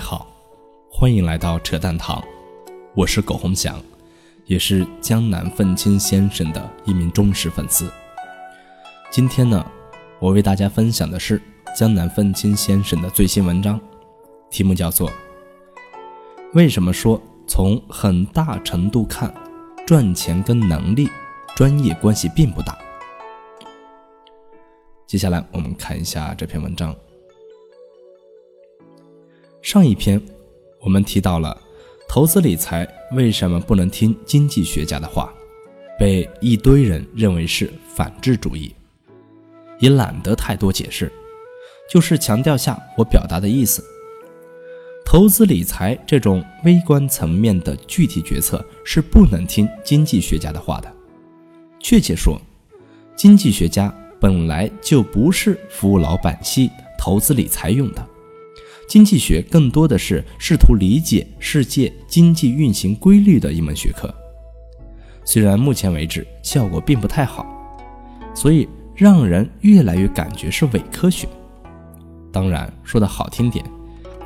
好，欢迎来到扯淡堂，我是苟洪祥，也是江南愤青先生的一名忠实粉丝。今天呢，我为大家分享的是江南愤青先生的最新文章，题目叫做《为什么说从很大程度看，赚钱跟能力、专业关系并不大》。接下来我们看一下这篇文章。上一篇我们提到了投资理财为什么不能听经济学家的话，被一堆人认为是反智主义，也懒得太多解释，就是强调下我表达的意思。投资理财这种微观层面的具体决策是不能听经济学家的话的。确切说，经济学家本来就不是服务老百姓投资理财用的。经济学更多的是试图理解世界经济运行规律的一门学科，虽然目前为止效果并不太好，所以让人越来越感觉是伪科学。当然，说的好听点，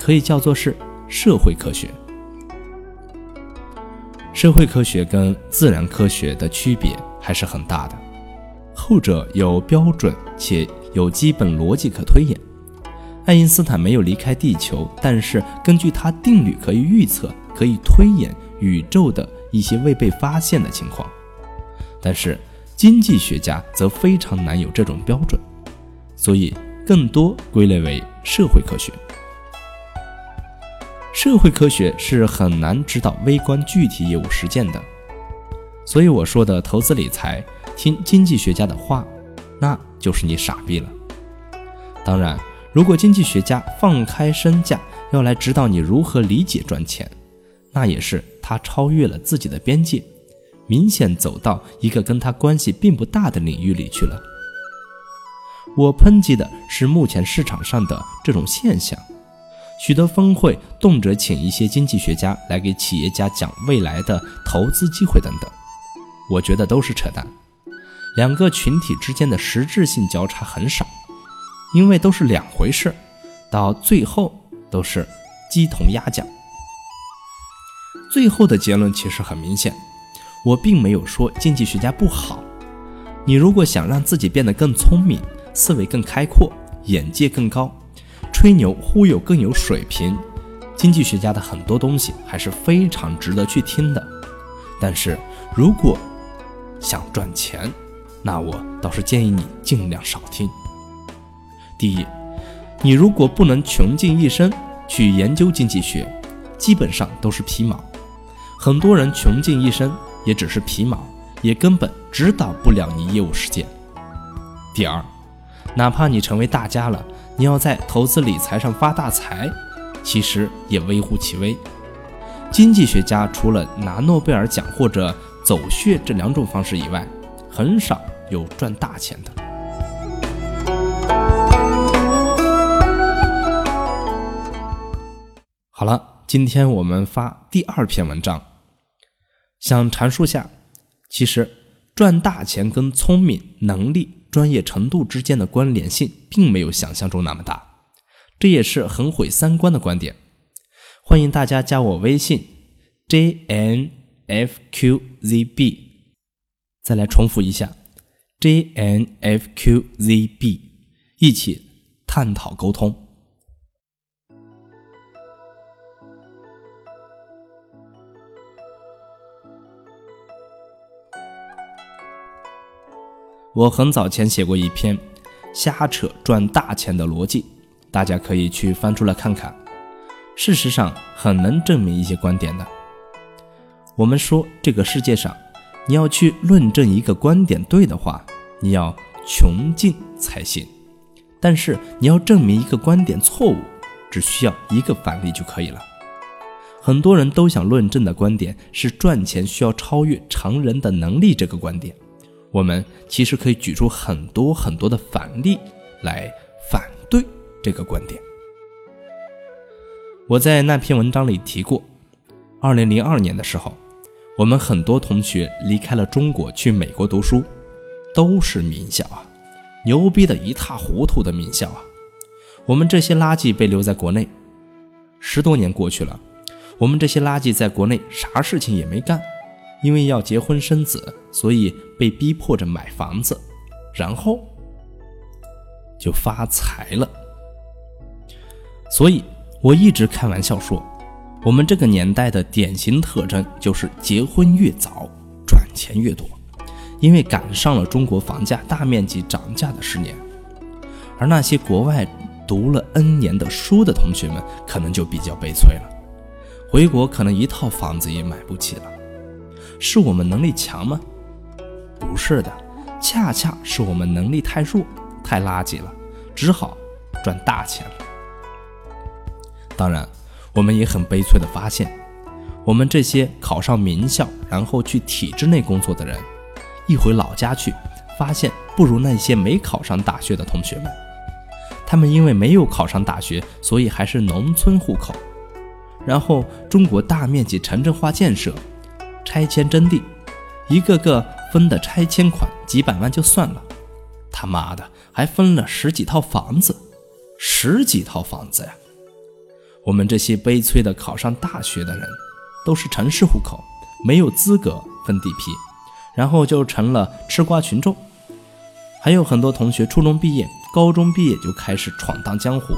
可以叫做是社会科学。社会科学跟自然科学的区别还是很大的，后者有标准且有基本逻辑可推演。爱因斯坦没有离开地球，但是根据他定律可以预测、可以推演宇宙的一些未被发现的情况。但是经济学家则非常难有这种标准，所以更多归类为社会科学。社会科学是很难指导微观具体业务实践的，所以我说的投资理财听经济学家的话，那就是你傻逼了。当然。如果经济学家放开身价要来指导你如何理解赚钱，那也是他超越了自己的边界，明显走到一个跟他关系并不大的领域里去了。我抨击的是目前市场上的这种现象，许多峰会动辄请一些经济学家来给企业家讲未来的投资机会等等，我觉得都是扯淡。两个群体之间的实质性交叉很少。因为都是两回事，到最后都是鸡同鸭讲。最后的结论其实很明显，我并没有说经济学家不好。你如果想让自己变得更聪明，思维更开阔，眼界更高，吹牛忽悠更有水平，经济学家的很多东西还是非常值得去听的。但是如果想赚钱，那我倒是建议你尽量少听。第一，你如果不能穷尽一生去研究经济学，基本上都是皮毛。很多人穷尽一生也只是皮毛，也根本指导不了你业务实践。第二，哪怕你成为大家了，你要在投资理财上发大财，其实也微乎其微。经济学家除了拿诺贝尔奖或者走穴这两种方式以外，很少有赚大钱的。今天我们发第二篇文章，想阐述下，其实赚大钱跟聪明、能力、专业程度之间的关联性，并没有想象中那么大，这也是很毁三观的观点。欢迎大家加我微信 j n f q z b，再来重复一下 j n f q z b，一起探讨沟通。我很早前写过一篇瞎扯赚大钱的逻辑，大家可以去翻出来看看。事实上，很能证明一些观点的。我们说，这个世界上，你要去论证一个观点对的话，你要穷尽才行。但是，你要证明一个观点错误，只需要一个反例就可以了。很多人都想论证的观点是赚钱需要超越常人的能力这个观点。我们其实可以举出很多很多的反例来反对这个观点。我在那篇文章里提过，二零零二年的时候，我们很多同学离开了中国去美国读书，都是名校啊，牛逼的一塌糊涂的名校啊。我们这些垃圾被留在国内，十多年过去了，我们这些垃圾在国内啥事情也没干，因为要结婚生子，所以被逼迫着买房子，然后就发财了。所以我一直开玩笑说，我们这个年代的典型特征就是结婚越早，赚钱越多，因为赶上了中国房价大面积涨价的十年，而那些国外。读了 N 年的书的同学们，可能就比较悲催了。回国可能一套房子也买不起了。是我们能力强吗？不是的，恰恰是我们能力太弱，太垃圾了，只好赚大钱了。当然，我们也很悲催的发现，我们这些考上名校，然后去体制内工作的人，一回老家去，发现不如那些没考上大学的同学们。他们因为没有考上大学，所以还是农村户口。然后中国大面积城镇化建设，拆迁征地，一个个分的拆迁款几百万就算了，他妈的还分了十几套房子，十几套房子呀！我们这些悲催的考上大学的人，都是城市户口，没有资格分地皮，然后就成了吃瓜群众。还有很多同学初中毕业。高中毕业就开始闯荡江湖，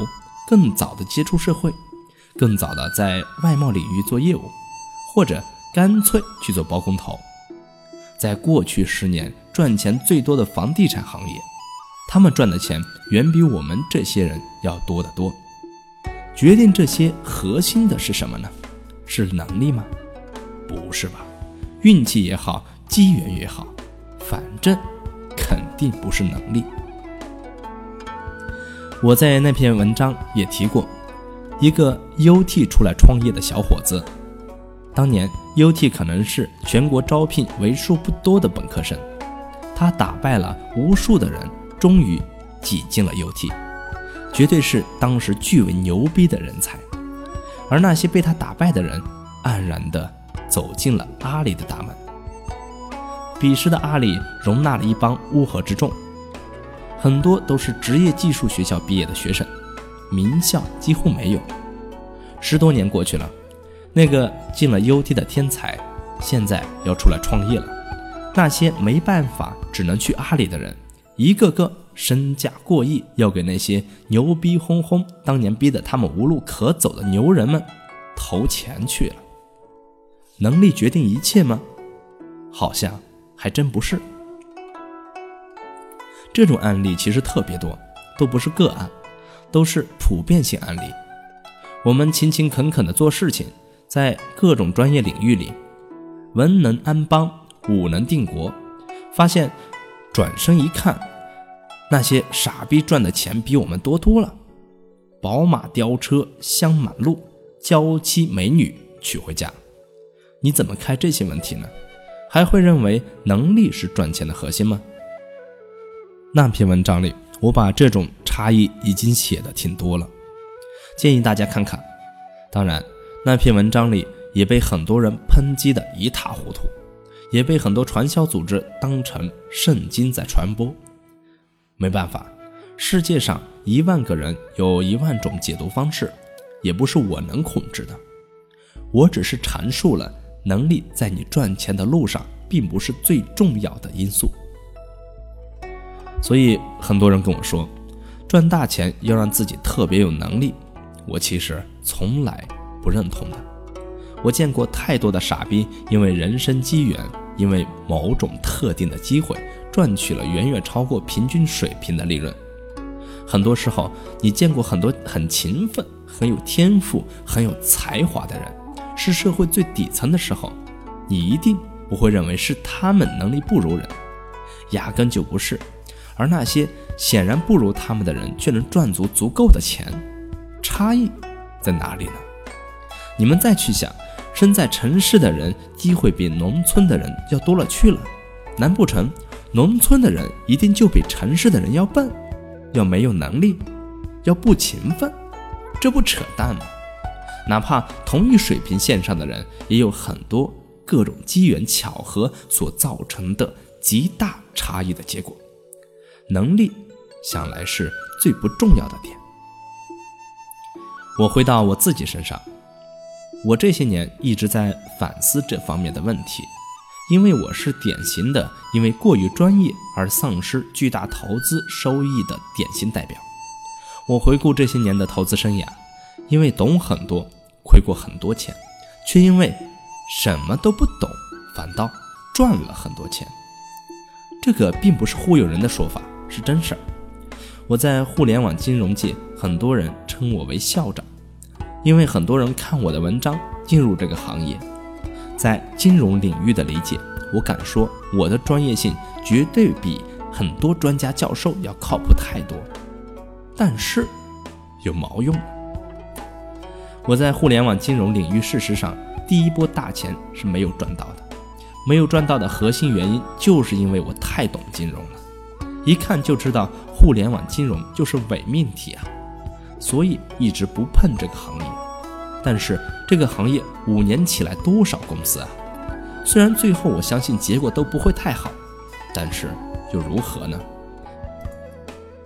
更早的接触社会，更早的在外贸领域做业务，或者干脆去做包工头。在过去十年赚钱最多的房地产行业，他们赚的钱远比我们这些人要多得多。决定这些核心的是什么呢？是能力吗？不是吧，运气也好，机缘也好，反正肯定不是能力。我在那篇文章也提过，一个 UT 出来创业的小伙子。当年 UT 可能是全国招聘为数不多的本科生，他打败了无数的人，终于挤进了 UT，绝对是当时巨为牛逼的人才。而那些被他打败的人，黯然地走进了阿里的大门。彼时的阿里容纳了一帮乌合之众。很多都是职业技术学校毕业的学生，名校几乎没有。十多年过去了，那个进了 UT 的天才，现在要出来创业了。那些没办法只能去阿里的人，一个个身价过亿，要给那些牛逼哄哄、当年逼得他们无路可走的牛人们投钱去了。能力决定一切吗？好像还真不是。这种案例其实特别多，都不是个案，都是普遍性案例。我们勤勤恳恳的做事情，在各种专业领域里，文能安邦，武能定国。发现转身一看，那些傻逼赚的钱比我们多多了，宝马雕车香满路，娇妻美女娶回家。你怎么看这些问题呢？还会认为能力是赚钱的核心吗？那篇文章里，我把这种差异已经写的挺多了，建议大家看看。当然，那篇文章里也被很多人抨击的一塌糊涂，也被很多传销组织当成圣经在传播。没办法，世界上一万个人有一万种解读方式，也不是我能控制的。我只是阐述了能力在你赚钱的路上并不是最重要的因素。所以很多人跟我说，赚大钱要让自己特别有能力，我其实从来不认同的。我见过太多的傻逼，因为人生机缘，因为某种特定的机会，赚取了远远超过平均水平的利润。很多时候，你见过很多很勤奋、很有天赋、很有才华的人，是社会最底层的时候，你一定不会认为是他们能力不如人，压根就不是。而那些显然不如他们的人，却能赚足足够的钱，差异在哪里呢？你们再去想，身在城市的人机会比农村的人要多了去了，难不成农村的人一定就比城市的人要笨，要没有能力，要不勤奋？这不扯淡吗？哪怕同一水平线上的人，也有很多各种机缘巧合所造成的极大差异的结果。能力，想来是最不重要的点。我回到我自己身上，我这些年一直在反思这方面的问题，因为我是典型的因为过于专业而丧失巨大投资收益的典型代表。我回顾这些年的投资生涯，因为懂很多，亏过很多钱，却因为什么都不懂，反倒赚了很多钱。这个并不是忽悠人的说法，是真事儿。我在互联网金融界，很多人称我为校长，因为很多人看我的文章进入这个行业，在金融领域的理解，我敢说我的专业性绝对比很多专家教授要靠谱太多。但是，有毛用？我在互联网金融领域，事实上第一波大钱是没有赚到的，没有赚到的核心原因就是因为我太懂金融了。一看就知道互联网金融就是伪命题啊，所以一直不碰这个行业。但是这个行业五年起来多少公司啊？虽然最后我相信结果都不会太好，但是又如何呢？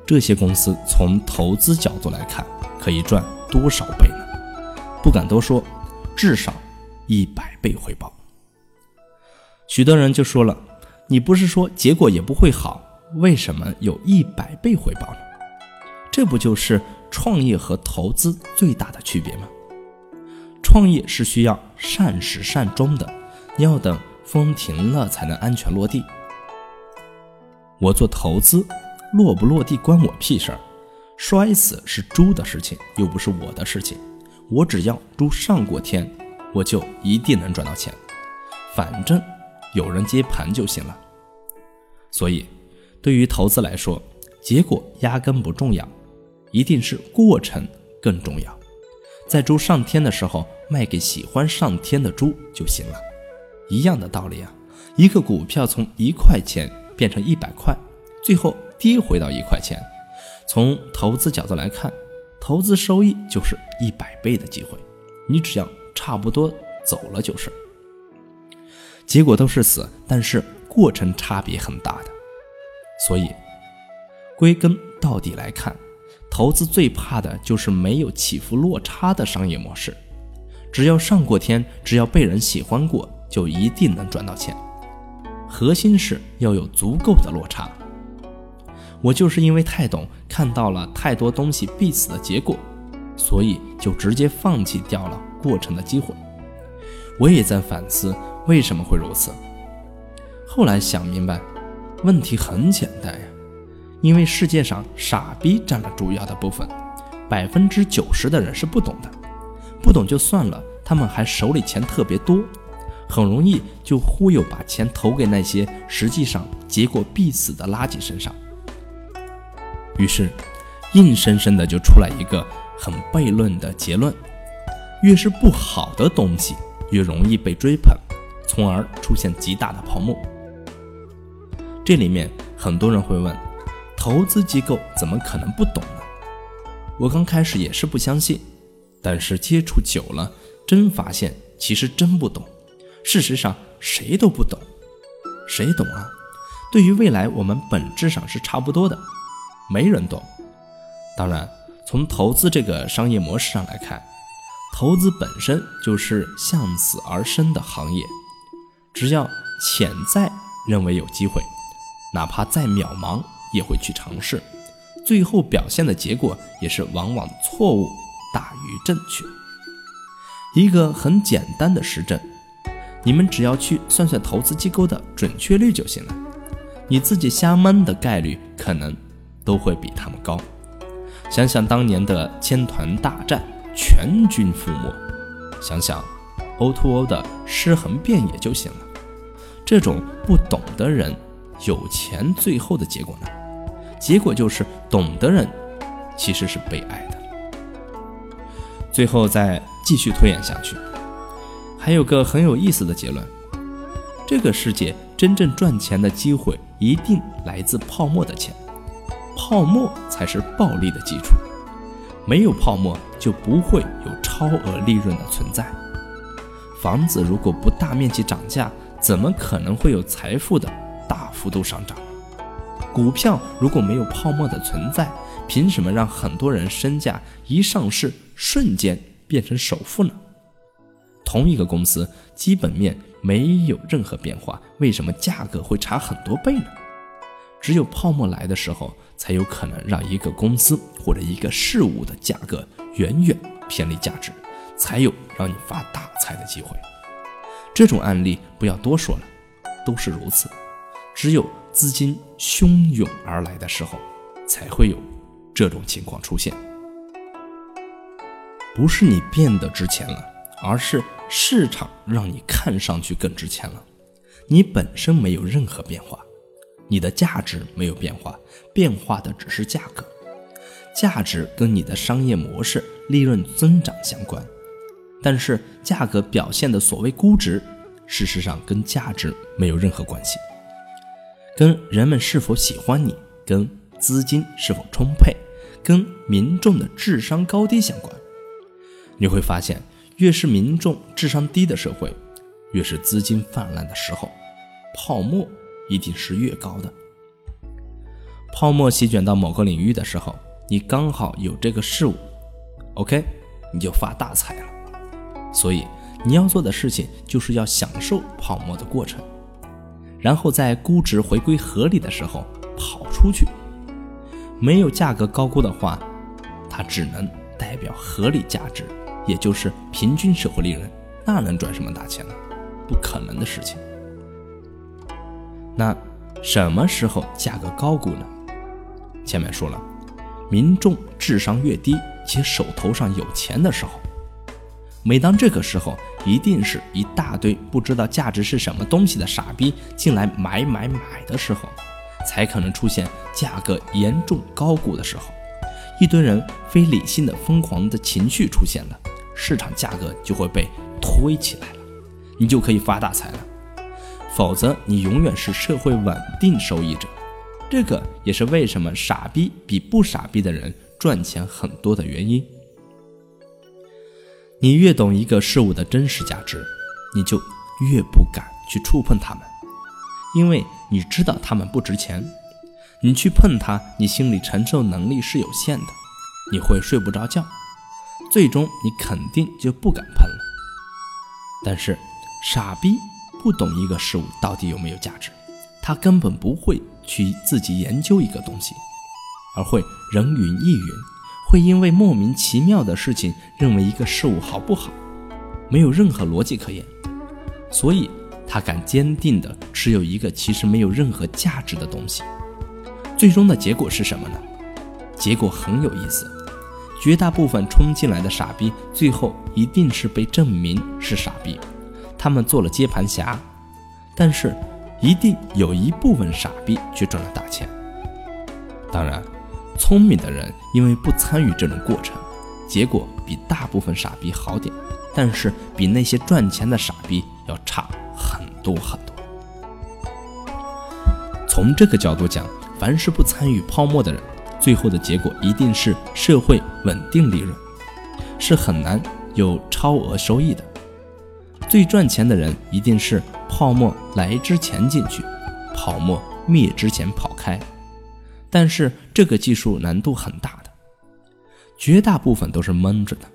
这些公司从投资角度来看，可以赚多少倍呢？不敢多说，至少一百倍回报。许多人就说了，你不是说结果也不会好？为什么有一百倍回报呢？这不就是创业和投资最大的区别吗？创业是需要善始善终的，要等风停了才能安全落地。我做投资，落不落地关我屁事儿，摔死是猪的事情，又不是我的事情。我只要猪上过天，我就一定能赚到钱，反正有人接盘就行了。所以。对于投资来说，结果压根不重要，一定是过程更重要。在猪上天的时候，卖给喜欢上天的猪就行了。一样的道理啊，一个股票从一块钱变成一百块，最后跌回到一块钱，从投资角度来看，投资收益就是一百倍的机会，你只要差不多走了就是。结果都是死，但是过程差别很大的。所以，归根到底来看，投资最怕的就是没有起伏落差的商业模式。只要上过天，只要被人喜欢过，就一定能赚到钱。核心是要有足够的落差。我就是因为太懂，看到了太多东西必死的结果，所以就直接放弃掉了过程的机会。我也在反思为什么会如此。后来想明白。问题很简单呀，因为世界上傻逼占了主要的部分，百分之九十的人是不懂的，不懂就算了，他们还手里钱特别多，很容易就忽悠把钱投给那些实际上结果必死的垃圾身上，于是，硬生生的就出来一个很悖论的结论：越是不好的东西，越容易被追捧，从而出现极大的泡沫。这里面很多人会问，投资机构怎么可能不懂呢？我刚开始也是不相信，但是接触久了，真发现其实真不懂。事实上，谁都不懂，谁懂啊？对于未来，我们本质上是差不多的，没人懂。当然，从投资这个商业模式上来看，投资本身就是向死而生的行业，只要潜在认为有机会。哪怕再渺茫，也会去尝试，最后表现的结果也是往往错误大于正确。一个很简单的实证，你们只要去算算投资机构的准确率就行了，你自己瞎蒙的概率可能都会比他们高。想想当年的千团大战，全军覆没；想想 O2O 的尸横遍野就行了。这种不懂的人。有钱最后的结果呢？结果就是懂的人其实是被爱的。最后再继续推演下去，还有个很有意思的结论：这个世界真正赚钱的机会一定来自泡沫的钱，泡沫才是暴利的基础。没有泡沫就不会有超额利润的存在。房子如果不大面积涨价，怎么可能会有财富的？大幅度上涨，股票如果没有泡沫的存在，凭什么让很多人身价一上市瞬间变成首富呢？同一个公司基本面没有任何变化，为什么价格会差很多倍呢？只有泡沫来的时候，才有可能让一个公司或者一个事物的价格远远偏离价值，才有让你发大财的机会。这种案例不要多说了，都是如此。只有资金汹涌而来的时候，才会有这种情况出现。不是你变得值钱了，而是市场让你看上去更值钱了。你本身没有任何变化。你的价值没有变化，变化的只是价格。价值跟你的商业模式、利润增长相关，但是价格表现的所谓估值，事实上跟价值没有任何关系，跟人们是否喜欢你、跟资金是否充沛、跟民众的智商高低相关。你会发现，越是民众智商低的社会，越是资金泛滥的时候，泡沫。一定是越高的。泡沫席卷到某个领域的时候，你刚好有这个事物，OK，你就发大财了。所以你要做的事情就是要享受泡沫的过程，然后在估值回归合理的时候跑出去。没有价格高估的话，它只能代表合理价值，也就是平均社会利润，那能赚什么大钱呢？不可能的事情。那什么时候价格高估呢？前面说了，民众智商越低且手头上有钱的时候，每当这个时候，一定是一大堆不知道价值是什么东西的傻逼进来买买买的时候，才可能出现价格严重高估的时候，一堆人非理性的疯狂的情绪出现了，市场价格就会被推起来了，你就可以发大财了。否则，你永远是社会稳定受益者。这个也是为什么傻逼比不傻逼的人赚钱很多的原因。你越懂一个事物的真实价值，你就越不敢去触碰它们，因为你知道它们不值钱。你去碰它，你心理承受能力是有限的，你会睡不着觉，最终你肯定就不敢碰了。但是，傻逼。不懂一个事物到底有没有价值，他根本不会去自己研究一个东西，而会人云亦云，会因为莫名其妙的事情认为一个事物好不好，没有任何逻辑可言，所以他敢坚定地持有一个其实没有任何价值的东西。最终的结果是什么呢？结果很有意思，绝大部分冲进来的傻逼，最后一定是被证明是傻逼。他们做了接盘侠，但是一定有一部分傻逼却赚了大钱。当然，聪明的人因为不参与这种过程，结果比大部分傻逼好点，但是比那些赚钱的傻逼要差很多很多。从这个角度讲，凡是不参与泡沫的人，最后的结果一定是社会稳定利润，是很难有超额收益的。最赚钱的人一定是泡沫来之前进去，泡沫灭之前跑开。但是这个技术难度很大的，绝大部分都是蒙着的。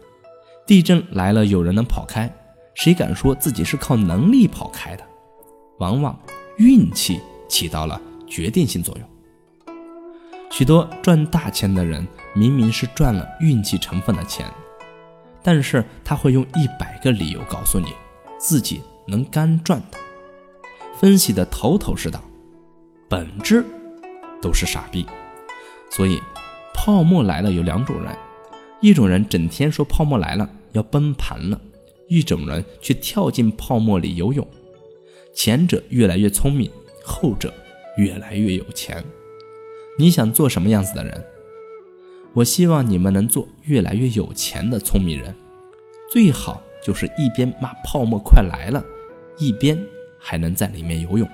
地震来了，有人能跑开，谁敢说自己是靠能力跑开的？往往运气起到了决定性作用。许多赚大钱的人明明是赚了运气成分的钱，但是他会用一百个理由告诉你。自己能干赚的，分析的头头是道，本质都是傻逼。所以，泡沫来了有两种人：一种人整天说泡沫来了要崩盘了；一种人却跳进泡沫里游泳。前者越来越聪明，后者越来越有钱。你想做什么样子的人？我希望你们能做越来越有钱的聪明人，最好。就是一边骂泡沫快来了，一边还能在里面游泳。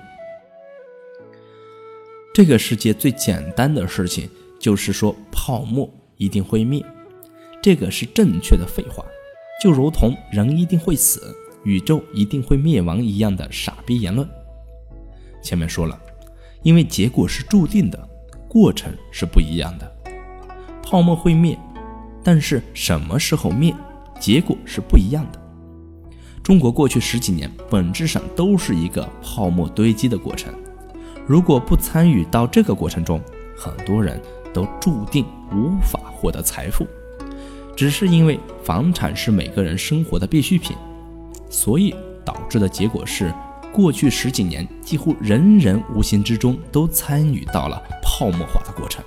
这个世界最简单的事情就是说泡沫一定会灭，这个是正确的废话，就如同人一定会死、宇宙一定会灭亡一样的傻逼言论。前面说了，因为结果是注定的，过程是不一样的。泡沫会灭，但是什么时候灭，结果是不一样的。中国过去十几年本质上都是一个泡沫堆积的过程，如果不参与到这个过程中，很多人都注定无法获得财富。只是因为房产是每个人生活的必需品，所以导致的结果是，过去十几年几乎人人无形之中都参与到了泡沫化的过程。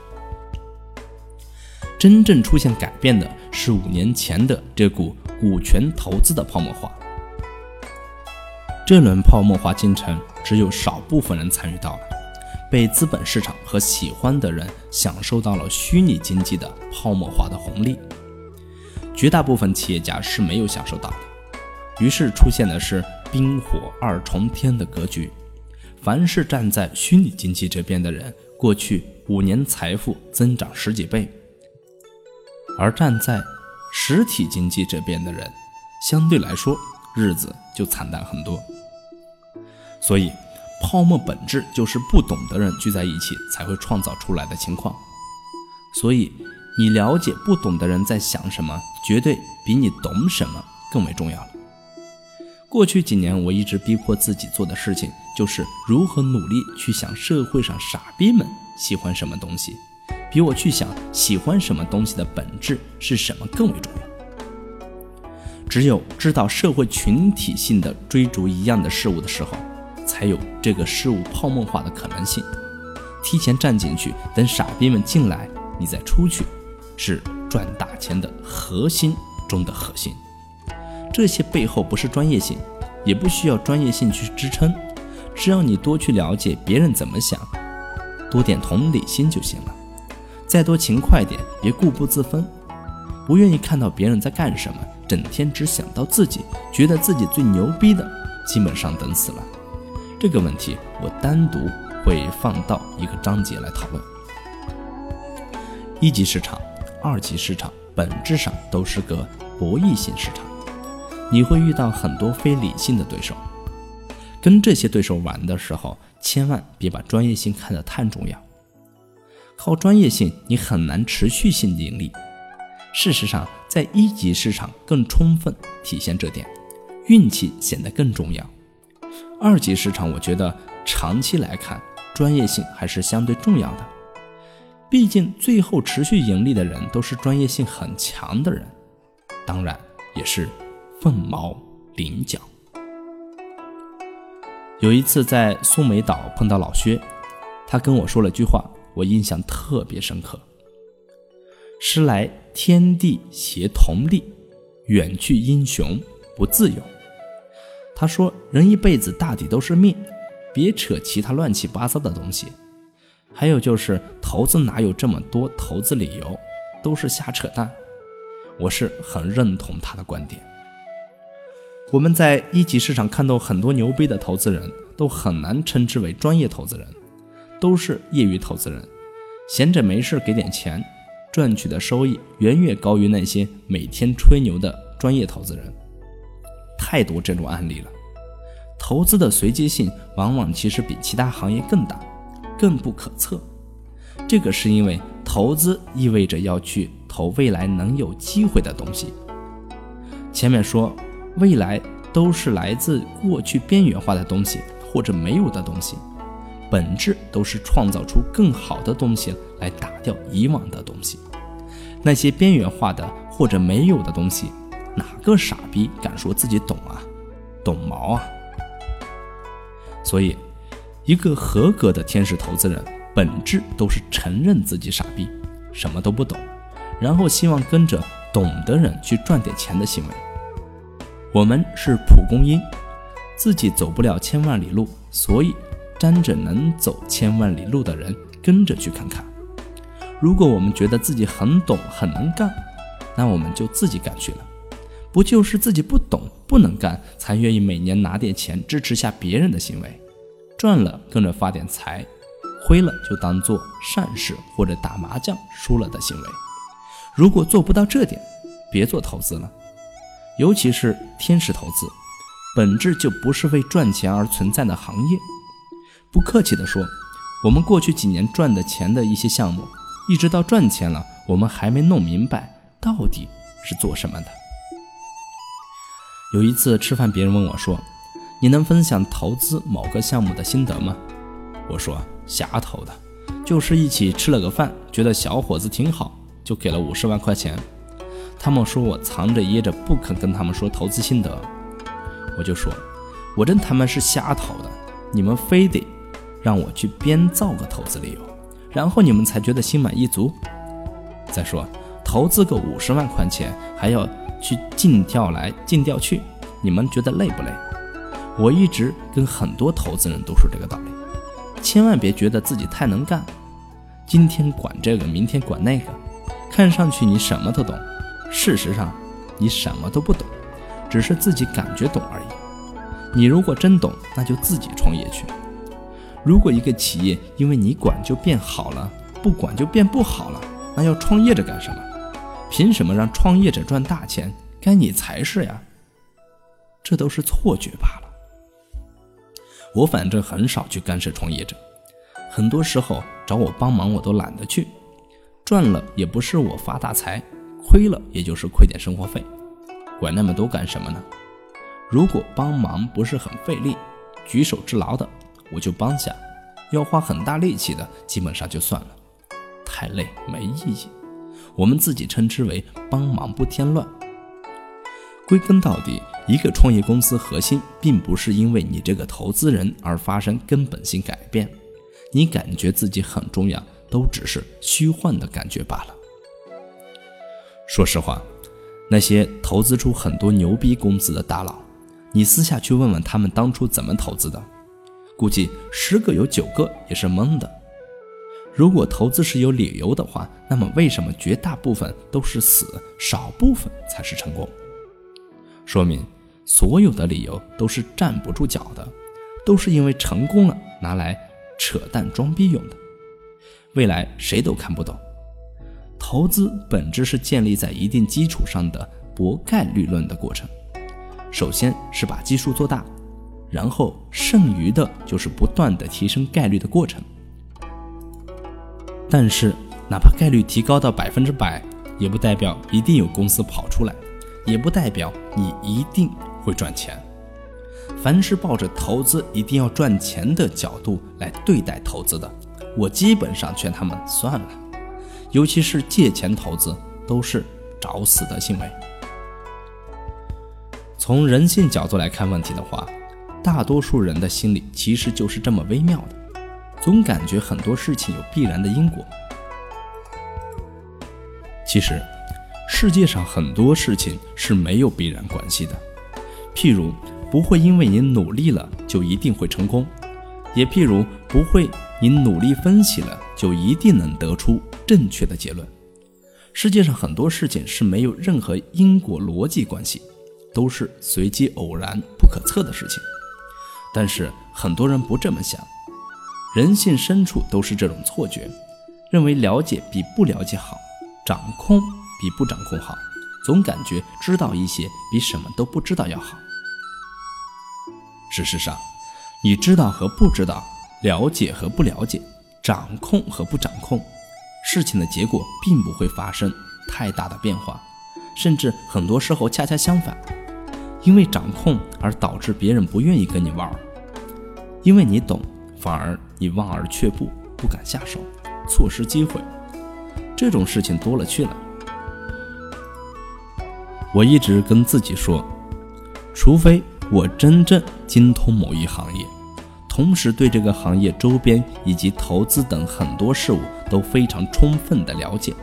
真正出现改变的是五年前的这股股权投资的泡沫化。这轮泡沫化进程只有少部分人参与到了，被资本市场和喜欢的人享受到了虚拟经济的泡沫化的红利。绝大部分企业家是没有享受到的，于是出现的是冰火二重天的格局。凡是站在虚拟经济这边的人，过去五年财富增长十几倍；而站在实体经济这边的人，相对来说日子就惨淡很多。所以，泡沫本质就是不懂的人聚在一起才会创造出来的情况。所以。你了解不懂的人在想什么，绝对比你懂什么更为重要了。过去几年，我一直逼迫自己做的事情，就是如何努力去想社会上傻逼们喜欢什么东西，比我去想喜欢什么东西的本质是什么更为重要。只有知道社会群体性的追逐一样的事物的时候，才有这个事物泡沫化的可能性。提前站进去，等傻逼们进来，你再出去。是赚大钱的核心中的核心，这些背后不是专业性，也不需要专业性去支撑，只要你多去了解别人怎么想，多点同理心就行了。再多勤快点，别固步自封，不愿意看到别人在干什么，整天只想到自己，觉得自己最牛逼的，基本上等死了。这个问题我单独会放到一个章节来讨论。一级市场。二级市场本质上都是个博弈性市场，你会遇到很多非理性的对手。跟这些对手玩的时候，千万别把专业性看得太重要。靠专业性，你很难持续性盈利。事实上，在一级市场更充分体现这点，运气显得更重要。二级市场，我觉得长期来看，专业性还是相对重要的。毕竟，最后持续盈利的人都是专业性很强的人，当然也是凤毛麟角。有一次在苏梅岛碰到老薛，他跟我说了句话，我印象特别深刻：“时来天地协同力，远去英雄不自由。”他说：“人一辈子大抵都是命，别扯其他乱七八糟的东西。”还有就是，投资哪有这么多投资理由，都是瞎扯淡。我是很认同他的观点。我们在一级市场看到很多牛逼的投资人，都很难称之为专业投资人，都是业余投资人，闲着没事给点钱，赚取的收益远远高于那些每天吹牛的专业投资人。太多这种案例了。投资的随机性往往其实比其他行业更大。更不可测，这个是因为投资意味着要去投未来能有机会的东西。前面说未来都是来自过去边缘化的东西或者没有的东西，本质都是创造出更好的东西来打掉以往的东西。那些边缘化的或者没有的东西，哪个傻逼敢说自己懂啊？懂毛啊！所以。一个合格的天使投资人，本质都是承认自己傻逼，什么都不懂，然后希望跟着懂的人去赚点钱的行为。我们是蒲公英，自己走不了千万里路，所以沾着能走千万里路的人跟着去看看。如果我们觉得自己很懂很能干，那我们就自己敢去了。不就是自己不懂不能干，才愿意每年拿点钱支持下别人的行为？赚了跟着发点财，亏了就当做善事或者打麻将输了的行为。如果做不到这点，别做投资了。尤其是天使投资，本质就不是为赚钱而存在的行业。不客气地说，我们过去几年赚的钱的一些项目，一直到赚钱了，我们还没弄明白到底是做什么的。有一次吃饭，别人问我说：“你能分享投资某个项目的心得吗？”我说：“瞎投的，就是一起吃了个饭，觉得小伙子挺好，就给了五十万块钱。”他们说我藏着掖着不肯跟他们说投资心得，我就说：“我真他妈是瞎投的，你们非得让我去编造个投资理由，然后你们才觉得心满意足。再说投资个五十万块钱还要。”去尽调来尽调去，你们觉得累不累？我一直跟很多投资人都说这个道理，千万别觉得自己太能干，今天管这个，明天管那个，看上去你什么都懂，事实上你什么都不懂，只是自己感觉懂而已。你如果真懂，那就自己创业去。如果一个企业因为你管就变好了，不管就变不好了，那要创业着干什么？凭什么让创业者赚大钱？该你才是呀！这都是错觉罢了。我反正很少去干涉创业者，很多时候找我帮忙我都懒得去。赚了也不是我发大财，亏了也就是亏点生活费，管那么多干什么呢？如果帮忙不是很费力，举手之劳的，我就帮下；要花很大力气的，基本上就算了，太累没意义。我们自己称之为帮忙不添乱。归根到底，一个创业公司核心并不是因为你这个投资人而发生根本性改变。你感觉自己很重要，都只是虚幻的感觉罢了。说实话，那些投资出很多牛逼公司的大佬，你私下去问问他们当初怎么投资的，估计十个有九个也是懵的。如果投资是有理由的话，那么为什么绝大部分都是死，少部分才是成功？说明所有的理由都是站不住脚的，都是因为成功了拿来扯淡装逼用的。未来谁都看不懂。投资本质是建立在一定基础上的博概率论的过程，首先是把基数做大，然后剩余的就是不断的提升概率的过程。但是，哪怕概率提高到百分之百，也不代表一定有公司跑出来，也不代表你一定会赚钱。凡是抱着投资一定要赚钱的角度来对待投资的，我基本上劝他们算了。尤其是借钱投资，都是找死的行为。从人性角度来看问题的话，大多数人的心理其实就是这么微妙的。总感觉很多事情有必然的因果。其实，世界上很多事情是没有必然关系的。譬如，不会因为你努力了就一定会成功；也譬如，不会你努力分析了就一定能得出正确的结论。世界上很多事情是没有任何因果逻辑关系，都是随机偶然、不可测的事情。但是很多人不这么想。人性深处都是这种错觉，认为了解比不了解好，掌控比不掌控好，总感觉知道一些比什么都不知道要好。事实上，你知道和不知道，了解和不了解，掌控和不掌控，事情的结果并不会发生太大的变化，甚至很多时候恰恰相反，因为掌控而导致别人不愿意跟你玩，因为你懂。反而你望而却步，不敢下手，错失机会，这种事情多了去了。我一直跟自己说，除非我真正精通某一行业，同时对这个行业周边以及投资等很多事物都非常充分的了解，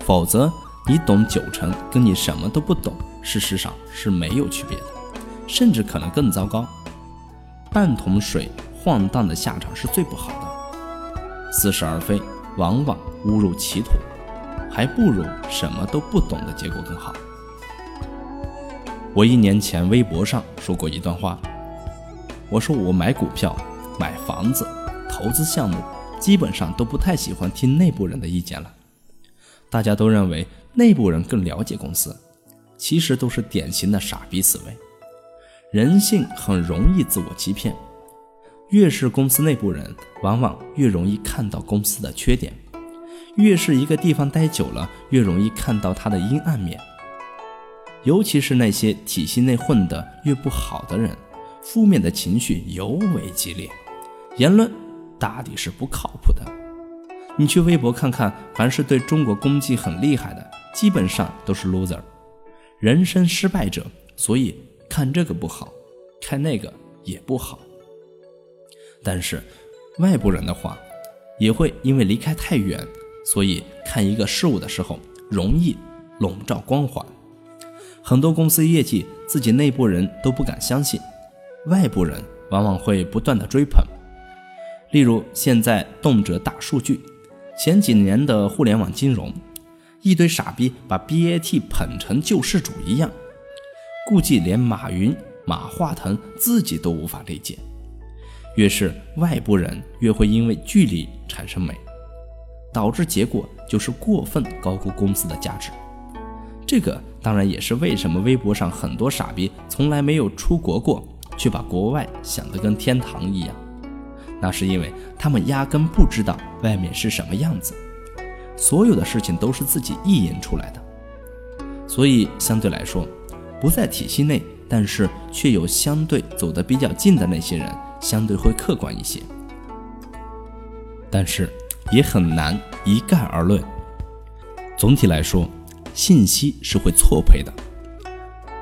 否则你懂九成，跟你什么都不懂，事实上是没有区别的，甚至可能更糟糕。半桶水。晃荡的下场是最不好的，似是而非，往往误入歧途，还不如什么都不懂的结果更好。我一年前微博上说过一段话，我说我买股票、买房子、投资项目，基本上都不太喜欢听内部人的意见了。大家都认为内部人更了解公司，其实都是典型的傻逼思维，人性很容易自我欺骗。越是公司内部人，往往越容易看到公司的缺点，越是一个地方待久了，越容易看到它的阴暗面。尤其是那些体系内混得越不好的人，负面的情绪尤为激烈，言论大抵是不靠谱的。你去微博看看，凡是对中国攻击很厉害的，基本上都是 loser，人生失败者。所以看这个不好，看那个也不好。但是外部人的话，也会因为离开太远。所以看一个事物的时候，容易笼罩光环。很多公司业绩，自己内部人都不敢相信，外部人往往会不断的追捧。例如现在动辄大数据，前几年的互联网金融，一堆傻逼把 BAT 捧成救世主一样，估计连马云、马化腾自己都无法理解。越是外部人，越会因为距离产生美。导致结果就是过分高估公司的价值，这个当然也是为什么微博上很多傻逼从来没有出国过，却把国外想得跟天堂一样。那是因为他们压根不知道外面是什么样子，所有的事情都是自己意淫出来的。所以相对来说，不在体系内，但是却有相对走得比较近的那些人，相对会客观一些。但是。也很难一概而论。总体来说，信息是会错配的。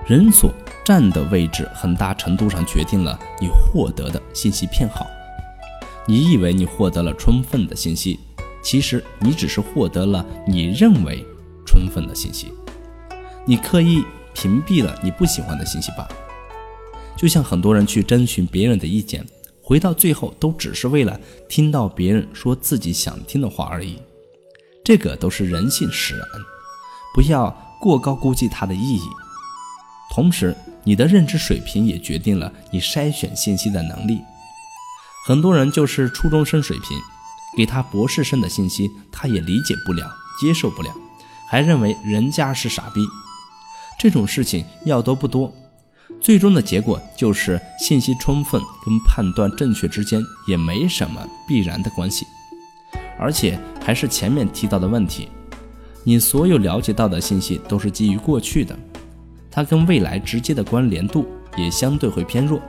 人所站的位置，很大程度上决定了你获得的信息偏好。你以为你获得了充分的信息，其实你只是获得了你认为充分的信息。你刻意屏蔽了你不喜欢的信息罢了。就像很多人去征询别人的意见。回到最后，都只是为了听到别人说自己想听的话而已。这个都是人性使然，不要过高估计它的意义。同时，你的认知水平也决定了你筛选信息的能力。很多人就是初中生水平，给他博士生的信息，他也理解不了、接受不了，还认为人家是傻逼。这种事情要多不多。最终的结果就是信息充分跟判断正确之间也没什么必然的关系，而且还是前面提到的问题，你所有了解到的信息都是基于过去的，它跟未来直接的关联度也相对会偏弱，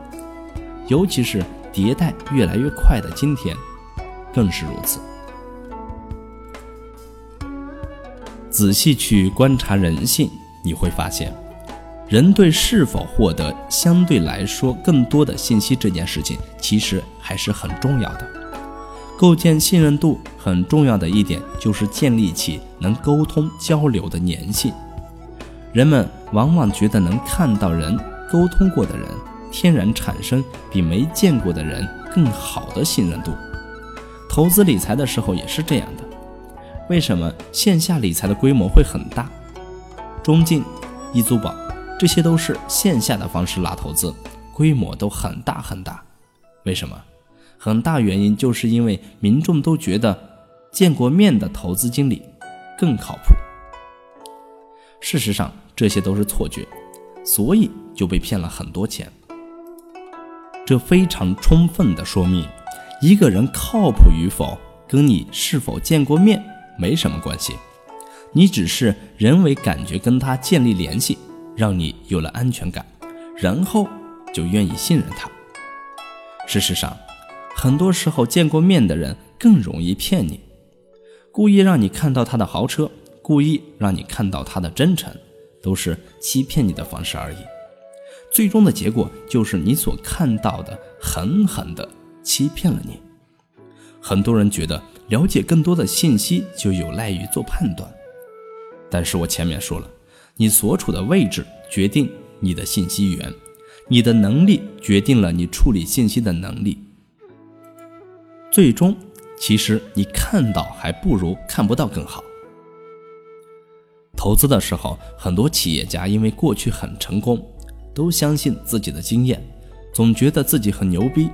尤其是迭代越来越快的今天，更是如此。仔细去观察人性，你会发现。人对是否获得相对来说更多的信息这件事情，其实还是很重要的。构建信任度很重要的一点，就是建立起能沟通交流的粘性。人们往往觉得能看到人、沟通过的人，天然产生比没见过的人更好的信任度。投资理财的时候也是这样的。为什么线下理财的规模会很大？中进、易租宝。这些都是线下的方式拉投资，规模都很大很大。为什么？很大原因就是因为民众都觉得见过面的投资经理更靠谱。事实上，这些都是错觉，所以就被骗了很多钱。这非常充分的说明，一个人靠谱与否跟你是否见过面没什么关系，你只是人为感觉跟他建立联系。让你有了安全感，然后就愿意信任他。事实上，很多时候见过面的人更容易骗你，故意让你看到他的豪车，故意让你看到他的真诚，都是欺骗你的方式而已。最终的结果就是你所看到的狠狠地欺骗了你。很多人觉得了解更多的信息就有赖于做判断，但是我前面说了。你所处的位置决定你的信息源，你的能力决定了你处理信息的能力。最终，其实你看到还不如看不到更好。投资的时候，很多企业家因为过去很成功，都相信自己的经验，总觉得自己很牛逼，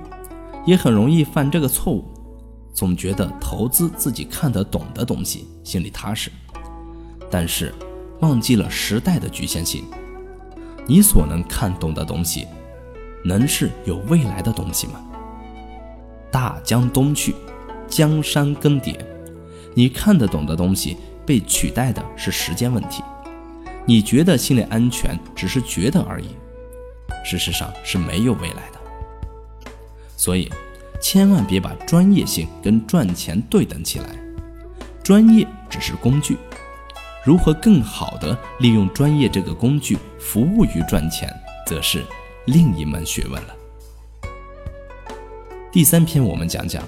也很容易犯这个错误，总觉得投资自己看得懂的东西，心里踏实。但是。忘记了时代的局限性，你所能看懂的东西，能是有未来的东西吗？大江东去，江山更迭，你看得懂的东西被取代的是时间问题。你觉得心理安全只是觉得而已，事实上是没有未来的。所以，千万别把专业性跟赚钱对等起来。专业只是工具，如何更好的利用专业这个工具服务于赚钱，则是另一门学问了。第三篇，我们讲讲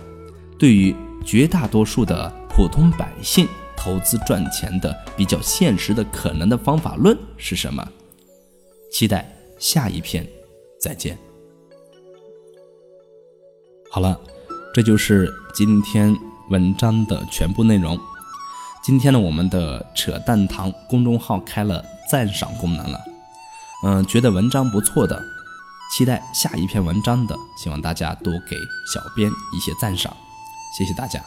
对于绝大多数的普通百姓。投资赚钱的比较现实的可能的方法论是什么？期待下一篇，再见。好了，这就是今天文章的全部内容。今天呢，我们的扯淡堂公众号开了赞赏功能了。嗯，觉得文章不错的，期待下一篇文章的，希望大家多给小编一些赞赏，谢谢大家。